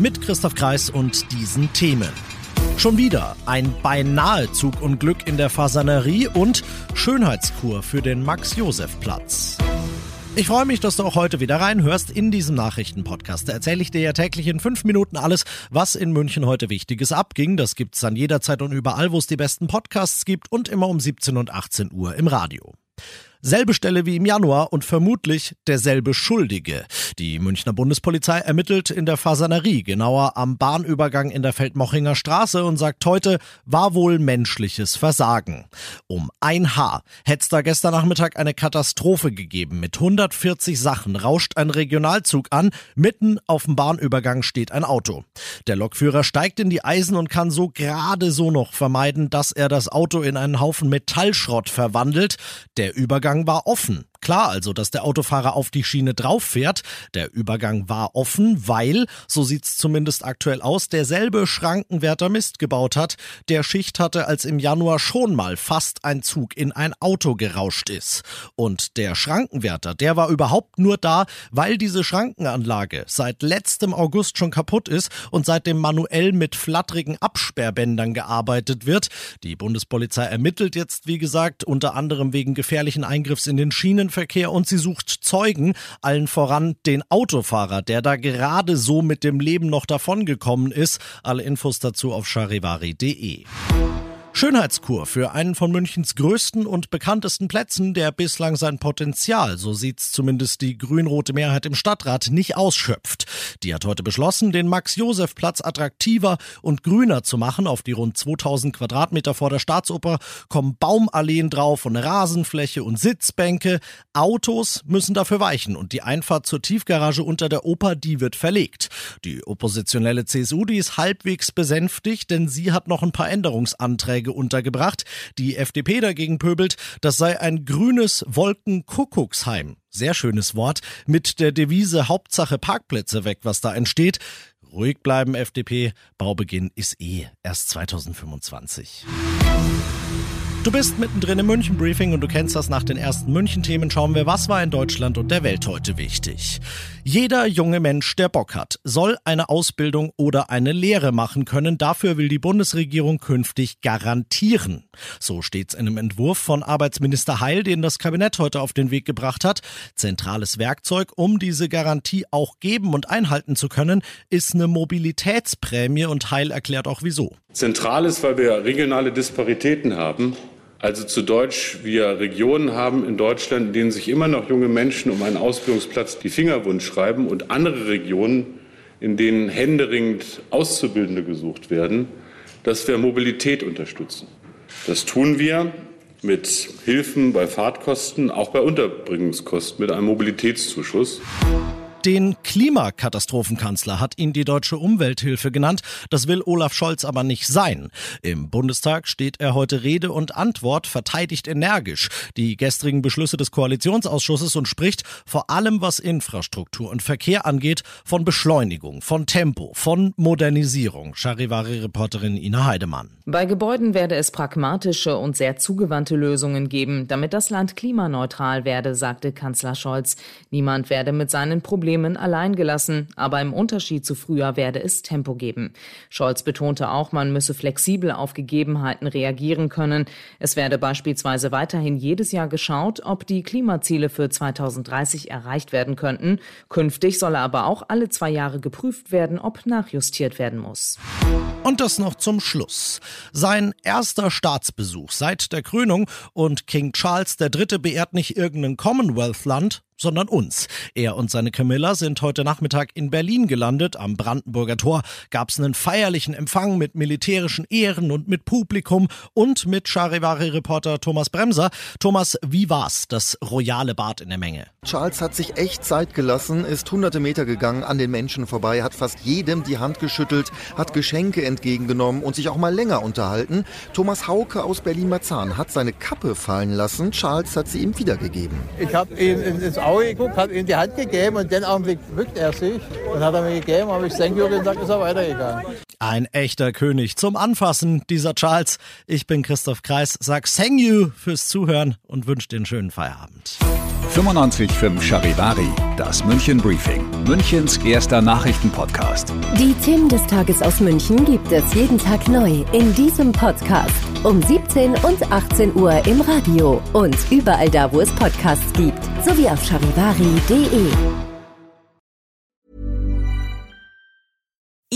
Mit Christoph Kreis und diesen Themen. Schon wieder ein beinahe Zugunglück in der Fasanerie und Schönheitskur für den Max-Josef-Platz. Ich freue mich, dass du auch heute wieder reinhörst in diesem Nachrichtenpodcast. Da erzähle ich dir ja täglich in fünf Minuten alles, was in München heute Wichtiges abging. Das gibt's dann jederzeit und überall, wo es die besten Podcasts gibt und immer um 17 und 18 Uhr im Radio. Selbe Stelle wie im Januar und vermutlich derselbe Schuldige. Die Münchner Bundespolizei ermittelt in der Fasanerie, genauer am Bahnübergang in der Feldmochinger Straße und sagt heute, war wohl menschliches Versagen. Um ein Haar hätte es da gestern Nachmittag eine Katastrophe gegeben. Mit 140 Sachen rauscht ein Regionalzug an, mitten auf dem Bahnübergang steht ein Auto. Der Lokführer steigt in die Eisen und kann so gerade so noch vermeiden, dass er das Auto in einen Haufen Metallschrott verwandelt. Der Übergang Übergang war offen. Klar also, dass der Autofahrer auf die Schiene drauf fährt. Der Übergang war offen, weil, so sieht's zumindest aktuell aus, derselbe Schrankenwärter Mist gebaut hat, der Schicht hatte, als im Januar schon mal fast ein Zug in ein Auto gerauscht ist. Und der Schrankenwärter, der war überhaupt nur da, weil diese Schrankenanlage seit letztem August schon kaputt ist und seitdem manuell mit flatterigen Absperrbändern gearbeitet wird. Die Bundespolizei ermittelt jetzt, wie gesagt, unter anderem wegen gefährlichen Eingriffs in den Schienen Schienenverkehr und sie sucht Zeugen, allen voran den Autofahrer, der da gerade so mit dem Leben noch davongekommen ist. Alle Infos dazu auf charivari.de. Schönheitskur für einen von Münchens größten und bekanntesten Plätzen, der bislang sein Potenzial, so sieht's zumindest die grün-rote Mehrheit im Stadtrat, nicht ausschöpft. Die hat heute beschlossen, den Max-Josef-Platz attraktiver und grüner zu machen. Auf die rund 2000 Quadratmeter vor der Staatsoper kommen Baumalleen drauf und Rasenfläche und Sitzbänke. Autos müssen dafür weichen und die Einfahrt zur Tiefgarage unter der Oper, die wird verlegt. Die oppositionelle CSU, die ist halbwegs besänftigt, denn sie hat noch ein paar Änderungsanträge Vorschläge untergebracht. Die FDP dagegen pöbelt, das sei ein grünes Wolkenkuckucksheim. Sehr schönes Wort. Mit der Devise Hauptsache Parkplätze weg, was da entsteht. Ruhig bleiben, FDP. Baubeginn ist eh erst 2025. Du bist mittendrin im München-Briefing und du kennst das nach den ersten München-Themen. Schauen wir, was war in Deutschland und der Welt heute wichtig. Jeder junge Mensch, der Bock hat, soll eine Ausbildung oder eine Lehre machen können. Dafür will die Bundesregierung künftig garantieren. So steht's in einem Entwurf von Arbeitsminister Heil, den das Kabinett heute auf den Weg gebracht hat. Zentrales Werkzeug, um diese Garantie auch geben und einhalten zu können, ist eine Mobilitätsprämie und Heil erklärt auch wieso. Zentral ist, weil wir regionale Disparitäten haben. Also zu Deutsch, wir Regionen haben in Deutschland, in denen sich immer noch junge Menschen um einen Ausbildungsplatz die Finger wund schreiben und andere Regionen, in denen händeringend Auszubildende gesucht werden, dass wir Mobilität unterstützen. Das tun wir mit Hilfen bei Fahrtkosten, auch bei Unterbringungskosten, mit einem Mobilitätszuschuss. Den Klimakatastrophenkanzler hat ihn die deutsche Umwelthilfe genannt. Das will Olaf Scholz aber nicht sein. Im Bundestag steht er heute Rede und Antwort, verteidigt energisch die gestrigen Beschlüsse des Koalitionsausschusses und spricht vor allem, was Infrastruktur und Verkehr angeht, von Beschleunigung, von Tempo, von Modernisierung. Charivari-Reporterin Ina Heidemann. Bei Gebäuden werde es pragmatische und sehr zugewandte Lösungen geben, damit das Land klimaneutral werde, sagte Kanzler Scholz. Niemand werde mit seinen Problemen Problemen allein gelassen, aber im Unterschied zu früher werde es Tempo geben. Scholz betonte auch, man müsse flexibel auf Gegebenheiten reagieren können. Es werde beispielsweise weiterhin jedes Jahr geschaut, ob die Klimaziele für 2030 erreicht werden könnten. Künftig solle aber auch alle zwei Jahre geprüft werden, ob nachjustiert werden muss. Und das noch zum Schluss. Sein erster Staatsbesuch seit der Krönung und King Charles III. beehrt nicht irgendein Commonwealth-Land, sondern uns. Er und seine Camilla sind heute Nachmittag in Berlin gelandet. Am Brandenburger Tor gab es einen feierlichen Empfang mit militärischen Ehren und mit Publikum und mit Charivari-Reporter Thomas Bremser. Thomas, wie war's, das royale Bad in der Menge? Charles hat sich echt Zeit gelassen, ist hunderte Meter gegangen an den Menschen vorbei, hat fast jedem die Hand geschüttelt, hat Geschenke entgegengenommen und sich auch mal länger unterhalten. Thomas Hauke aus Berlin-Marzahn hat seine Kappe fallen lassen. Charles hat sie ihm wiedergegeben. Ich habe ihm ins Auge geguckt, habe ihm die Hand gegeben und den Augenblick bückt er sich und hat er mir gegeben, habe ich you gesagt, ist er weitergegangen. Ein echter König zum Anfassen, dieser Charles. Ich bin Christoph Kreis, sag thank you fürs Zuhören und wünsche dir einen schönen Feierabend. 95.5 Charivari, das München Briefing, Münchens erster Nachrichtenpodcast. Die Themen des Tages aus München gibt es jeden Tag neu in diesem Podcast. Um 17 und 18 Uhr im Radio und überall da, wo es Podcasts gibt, sowie auf charivari.de.